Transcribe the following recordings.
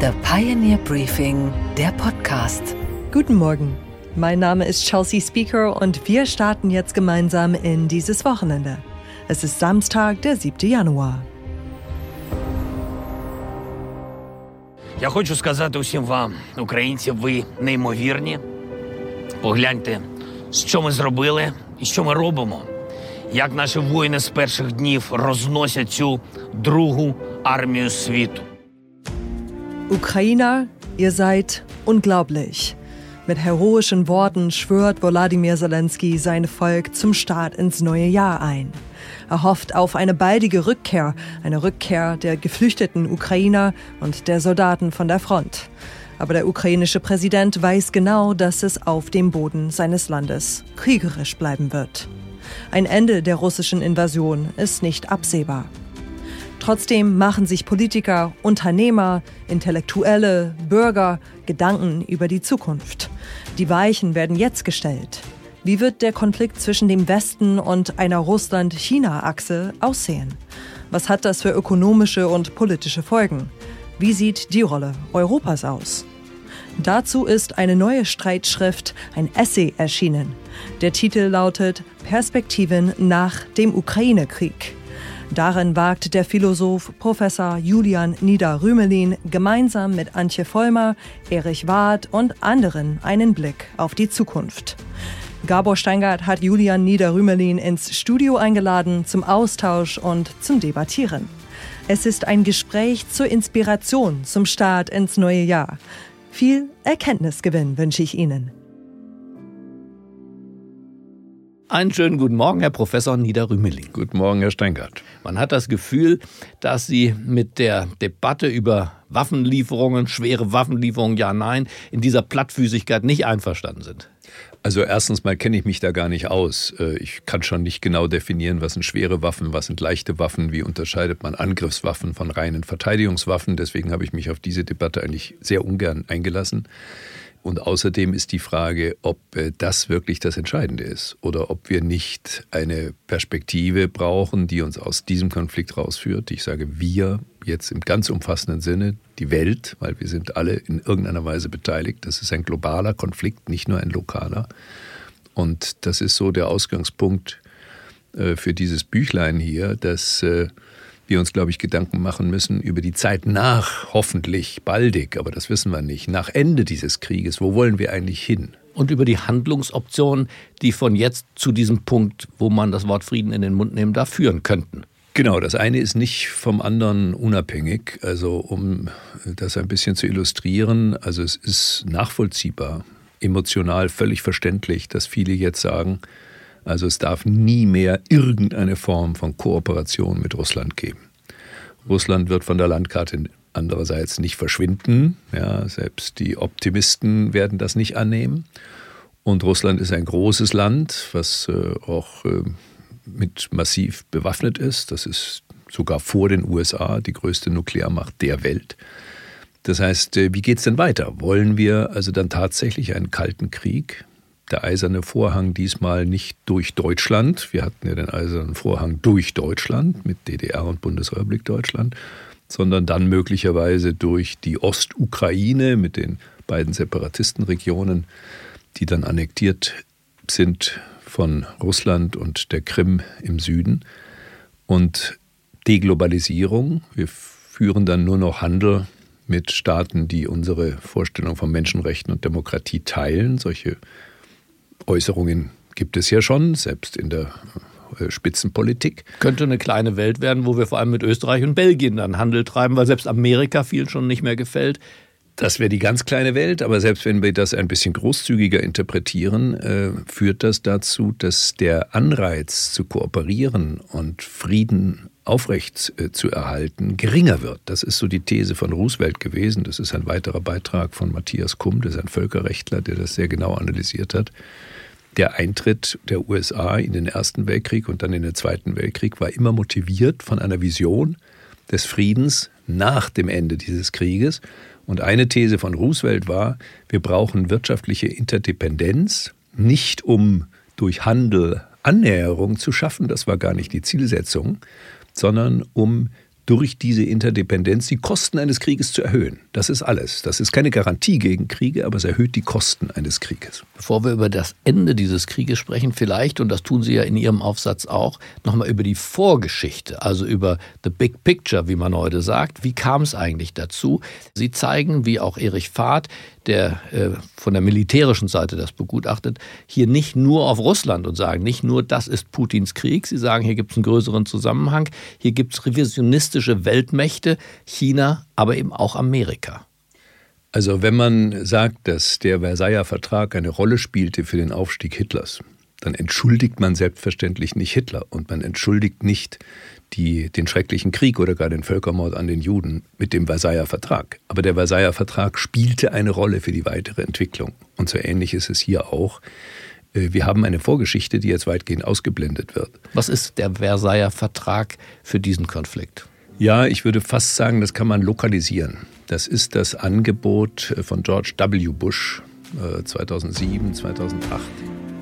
The Pioneer Briefing, der Podcast. Guten Morgen. Mein Name ist Chelsea Speaker und wir starten jetzt gemeinsam in dieses Wochenende. Es ist Samstag, der 7. Januar. Я хочу сказати усім вам, українці, ви неймовірні. Погляньте, що ми зробили і що ми робимо. Як наші воїни з перших днів розносять цю другу армію світу. Ukrainer, ihr seid unglaublich. Mit heroischen Worten schwört Volodymyr Zelensky sein Volk zum Start ins neue Jahr ein. Er hofft auf eine baldige Rückkehr, eine Rückkehr der geflüchteten Ukrainer und der Soldaten von der Front. Aber der ukrainische Präsident weiß genau, dass es auf dem Boden seines Landes kriegerisch bleiben wird. Ein Ende der russischen Invasion ist nicht absehbar. Trotzdem machen sich Politiker, Unternehmer, Intellektuelle, Bürger Gedanken über die Zukunft. Die Weichen werden jetzt gestellt. Wie wird der Konflikt zwischen dem Westen und einer Russland-China-Achse aussehen? Was hat das für ökonomische und politische Folgen? Wie sieht die Rolle Europas aus? Dazu ist eine neue Streitschrift, ein Essay erschienen. Der Titel lautet Perspektiven nach dem Ukraine-Krieg. Darin wagt der Philosoph Professor Julian Nieder-Rümelin gemeinsam mit Antje Vollmer, Erich Ward und anderen einen Blick auf die Zukunft. Gabor Steingart hat Julian Nieder-Rümelin ins Studio eingeladen zum Austausch und zum Debattieren. Es ist ein Gespräch zur Inspiration zum Start ins neue Jahr. Viel Erkenntnisgewinn wünsche ich Ihnen. Einen schönen guten Morgen, Herr Professor Niederrümeling. Guten Morgen, Herr Steingart. Man hat das Gefühl, dass Sie mit der Debatte über Waffenlieferungen, schwere Waffenlieferungen, ja, nein, in dieser Plattfüßigkeit nicht einverstanden sind. Also erstens mal kenne ich mich da gar nicht aus. Äh, ich kann schon nicht genau definieren, was sind schwere Waffen, was sind leichte Waffen, wie unterscheidet man Angriffswaffen von reinen Verteidigungswaffen. Deswegen habe ich mich auf diese Debatte eigentlich sehr ungern eingelassen. Und außerdem ist die Frage, ob äh, das wirklich das Entscheidende ist oder ob wir nicht eine Perspektive brauchen, die uns aus diesem Konflikt rausführt. Ich sage wir jetzt im ganz umfassenden Sinne, die Welt, weil wir sind alle in irgendeiner Weise beteiligt. Das ist ein globaler Konflikt, nicht nur ein lokaler. Und das ist so der Ausgangspunkt äh, für dieses Büchlein hier, dass äh, wir uns, glaube ich, Gedanken machen müssen über die Zeit nach, hoffentlich baldig, aber das wissen wir nicht, nach Ende dieses Krieges. Wo wollen wir eigentlich hin? Und über die Handlungsoptionen, die von jetzt zu diesem Punkt, wo man das Wort Frieden in den Mund nehmen darf, führen könnten. Genau, das eine ist nicht vom anderen unabhängig. Also um das ein bisschen zu illustrieren, also es ist nachvollziehbar, emotional völlig verständlich, dass viele jetzt sagen, also es darf nie mehr irgendeine Form von Kooperation mit Russland geben. Russland wird von der Landkarte andererseits nicht verschwinden. Ja, selbst die Optimisten werden das nicht annehmen. Und Russland ist ein großes Land, was äh, auch äh, mit massiv bewaffnet ist. Das ist sogar vor den USA die größte Nuklearmacht der Welt. Das heißt, äh, wie geht es denn weiter? Wollen wir also dann tatsächlich einen kalten Krieg? Der eiserne Vorhang diesmal nicht durch Deutschland. Wir hatten ja den eisernen Vorhang durch Deutschland mit DDR und Bundesrepublik Deutschland, sondern dann möglicherweise durch die Ostukraine mit den beiden Separatistenregionen, die dann annektiert sind von Russland und der Krim im Süden. Und Deglobalisierung. Wir führen dann nur noch Handel mit Staaten, die unsere Vorstellung von Menschenrechten und Demokratie teilen. Solche Äußerungen gibt es ja schon, selbst in der äh, Spitzenpolitik. Könnte eine kleine Welt werden, wo wir vor allem mit Österreich und Belgien dann Handel treiben, weil selbst Amerika vielen schon nicht mehr gefällt. Das wäre die ganz kleine Welt, aber selbst wenn wir das ein bisschen großzügiger interpretieren, äh, führt das dazu, dass der Anreiz zu kooperieren und Frieden aufrecht äh, zu erhalten geringer wird. Das ist so die These von Roosevelt gewesen. Das ist ein weiterer Beitrag von Matthias Kumm, das ist ein Völkerrechtler, der das sehr genau analysiert hat. Der Eintritt der USA in den Ersten Weltkrieg und dann in den Zweiten Weltkrieg war immer motiviert von einer Vision des Friedens nach dem Ende dieses Krieges. Und eine These von Roosevelt war, wir brauchen wirtschaftliche Interdependenz, nicht um durch Handel Annäherung zu schaffen, das war gar nicht die Zielsetzung, sondern um durch diese Interdependenz die Kosten eines Krieges zu erhöhen. Das ist alles. Das ist keine Garantie gegen Kriege, aber es erhöht die Kosten eines Krieges. Bevor wir über das Ende dieses Krieges sprechen, vielleicht, und das tun Sie ja in Ihrem Aufsatz auch, nochmal über die Vorgeschichte, also über the big picture, wie man heute sagt. Wie kam es eigentlich dazu? Sie zeigen, wie auch Erich Fahrt, der äh, von der militärischen Seite das begutachtet, hier nicht nur auf Russland und sagen, nicht nur das ist Putins Krieg, sie sagen, hier gibt es einen größeren Zusammenhang, hier gibt es revisionistische Weltmächte, China, aber eben auch Amerika. Also wenn man sagt, dass der Versailler Vertrag eine Rolle spielte für den Aufstieg Hitlers, dann entschuldigt man selbstverständlich nicht Hitler und man entschuldigt nicht die, den schrecklichen Krieg oder gar den Völkermord an den Juden mit dem Versailler Vertrag. Aber der Versailler Vertrag spielte eine Rolle für die weitere Entwicklung. Und so ähnlich ist es hier auch. Äh, wir haben eine Vorgeschichte, die jetzt weitgehend ausgeblendet wird. Was ist der Versailler Vertrag für diesen Konflikt? Ja, ich würde fast sagen, das kann man lokalisieren. Das ist das Angebot von George W. Bush 2007, äh, 2008.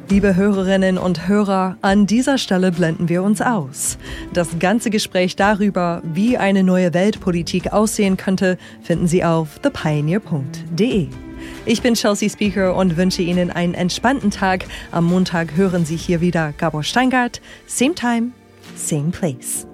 Liebe Hörerinnen und Hörer, an dieser Stelle blenden wir uns aus. Das ganze Gespräch darüber, wie eine neue Weltpolitik aussehen könnte, finden Sie auf thepioneer.de. Ich bin Chelsea Speaker und wünsche Ihnen einen entspannten Tag. Am Montag hören Sie hier wieder Gabor Steingart. Same time, same place.